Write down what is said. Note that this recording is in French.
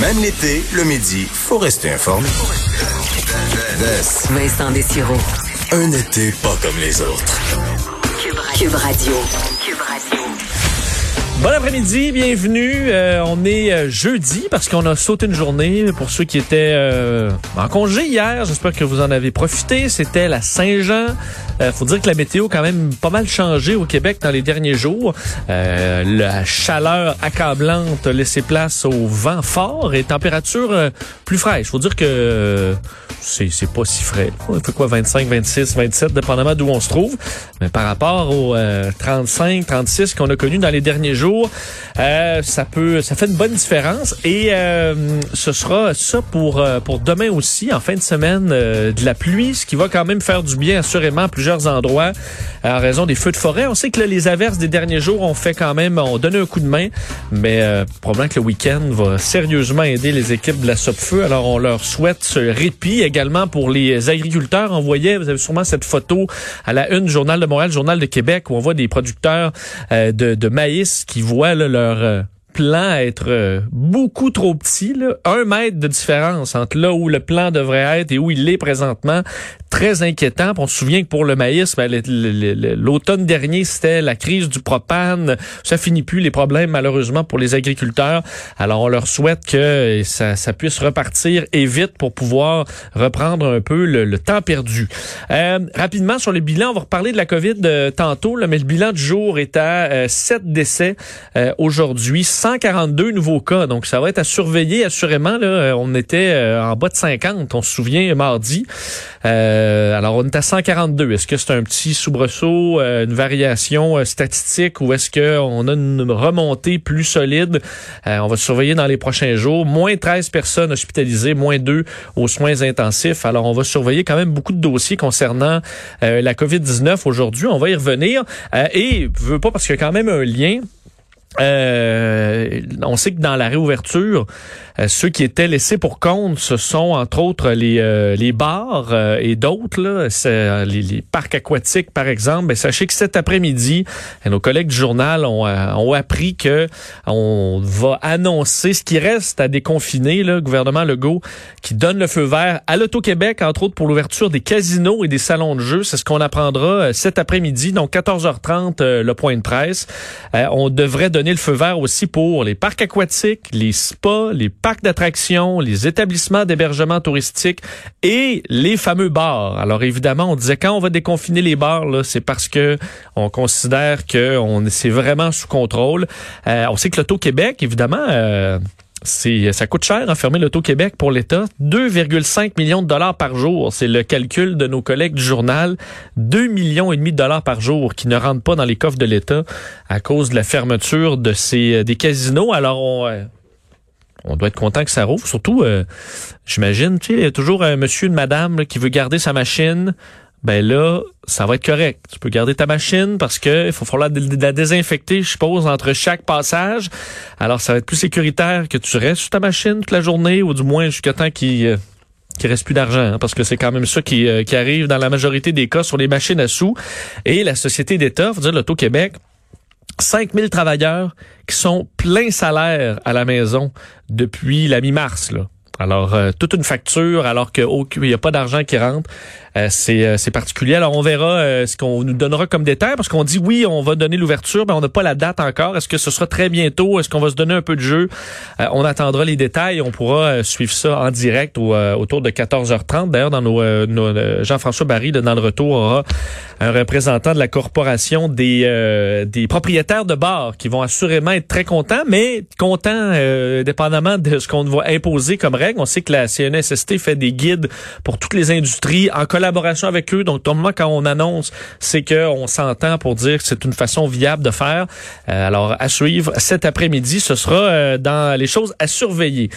Même l'été, le midi, faut rester informé. Vincent Desiro. Un été pas comme les autres. Cube Radio. Cube Radio. Bon après-midi, bienvenue. Euh, on est euh, jeudi parce qu'on a sauté une journée pour ceux qui étaient euh, en congé hier. J'espère que vous en avez profité. C'était la Saint-Jean. faut dire que la météo a quand même pas mal changé au Québec dans les derniers jours. la chaleur accablante a laissé place au vent fort et température plus fraîche. Faut dire que c'est pas si frais. Il fait quoi 25, 26, 27 dépendamment d'où on se trouve. Mais par rapport aux 35, 36 qu'on a connus dans les derniers jours euh, ça peut, ça fait une bonne différence. Et euh, ce sera ça pour euh, pour demain aussi, en fin de semaine, de la pluie, ce qui va quand même faire du bien assurément à plusieurs endroits en raison des feux de forêt. On sait que les averses des derniers jours ont fait quand même, ont donné un coup de main, mais probablement que le week-end va sérieusement aider les équipes de la Sopfeu. Alors on leur souhaite ce répit également pour les agriculteurs. On voyait, vous avez sûrement cette photo à la une Journal de Montréal, Journal de Québec, où on voit des producteurs de, de maïs qui voient leur euh, plan être euh, beaucoup trop petit, là. un mètre de différence entre là où le plan devrait être et où il est présentement très inquiétant. on se souvient que pour le maïs, ben, l'automne dernier, c'était la crise du propane. Ça finit plus les problèmes, malheureusement, pour les agriculteurs. Alors, on leur souhaite que ça, ça puisse repartir et vite pour pouvoir reprendre un peu le, temps perdu. Euh, rapidement, sur le bilan, on va reparler de la COVID euh, tantôt, là, mais le bilan du jour est à euh, 7 décès euh, aujourd'hui, 142 nouveaux cas. Donc, ça va être à surveiller, assurément. Là, euh, on était en bas de 50, on se souvient, mardi. Euh, alors, on est à 142. Est-ce que c'est un petit soubresaut, euh, une variation euh, statistique ou est-ce qu'on a une remontée plus solide? on va surveiller dans les prochains jours. Moins 13 personnes hospitalisées, moins 2 aux soins intensifs. Alors, on va surveiller quand même beaucoup de dossiers concernant la COVID-19 aujourd'hui. On va y revenir. et, veux pas parce qu'il y a quand même un lien euh, on sait que dans la réouverture, euh, ceux qui étaient laissés pour compte, ce sont entre autres les, euh, les bars et d'autres, là, les, les, parcs aquatiques par exemple. Ben, sachez que cet après-midi, nos collègues du journal ont, ont appris que on va annoncer ce qui reste à déconfiner, le gouvernement Legault, qui donne le feu vert à l'Auto-Québec, entre autres pour l'ouverture des casinos et des salons de jeux. C'est ce qu'on apprendra cet après-midi, donc 14h30, le point de presse. on devrait donner le feu vert aussi pour les parcs aquatiques, les spas, les parcs d'attractions, les établissements d'hébergement touristique et les fameux bars. Alors évidemment, on disait quand on va déconfiner les bars, c'est parce que on considère que on c'est vraiment sous contrôle. Euh, on sait que l'Auto-Québec, évidemment, euh, c'est ça coûte cher enfermer l'Auto-Québec pour l'État. 2,5 millions de dollars par jour. C'est le calcul de nos collègues du journal. 2 millions et demi de dollars par jour qui ne rentrent pas dans les coffres de l'État à cause de la fermeture de ces euh, des casinos. Alors on euh, on doit être content que ça rouvre. Surtout, euh, j'imagine, tu sais, il y a toujours un monsieur, une madame qui veut garder sa machine ben là, ça va être correct. Tu peux garder ta machine parce que il faut falloir la désinfecter, je suppose, entre chaque passage. Alors, ça va être plus sécuritaire que tu restes sur ta machine toute la journée, ou du moins jusqu'à temps qu'il euh, reste plus d'argent, hein, parce que c'est quand même ça qui, euh, arrive dans la majorité des cas sur les machines à sous. Et la société d'État, faut dire l'Auto-Québec, 5000 travailleurs qui sont plein salaire à la maison depuis la mi-mars. Là. Alors, euh, toute une facture alors qu'il n'y a pas d'argent qui rentre. Euh, euh, c'est particulier. Alors, on verra euh, ce qu'on nous donnera comme détail parce qu'on dit oui, on va donner l'ouverture, mais on n'a pas la date encore. Est-ce que ce sera très bientôt? Est-ce qu'on va se donner un peu de jeu? on attendra les détails. On pourra suivre ça en direct autour de 14h30. D'ailleurs, dans nos, Jean-François Barry, dans le retour, aura un représentant de la corporation des, des propriétaires de bars qui vont assurément être très contents, mais contents dépendamment de ce qu'on va imposer comme règle. On sait que la CNSST fait des guides pour toutes les industries en collaboration avec eux. Donc, normalement, quand on annonce, c'est qu'on s'entend pour dire que c'est une façon viable de faire. Euh, alors, à suivre cet après-midi, ce sera euh, dans les choses à surveiller.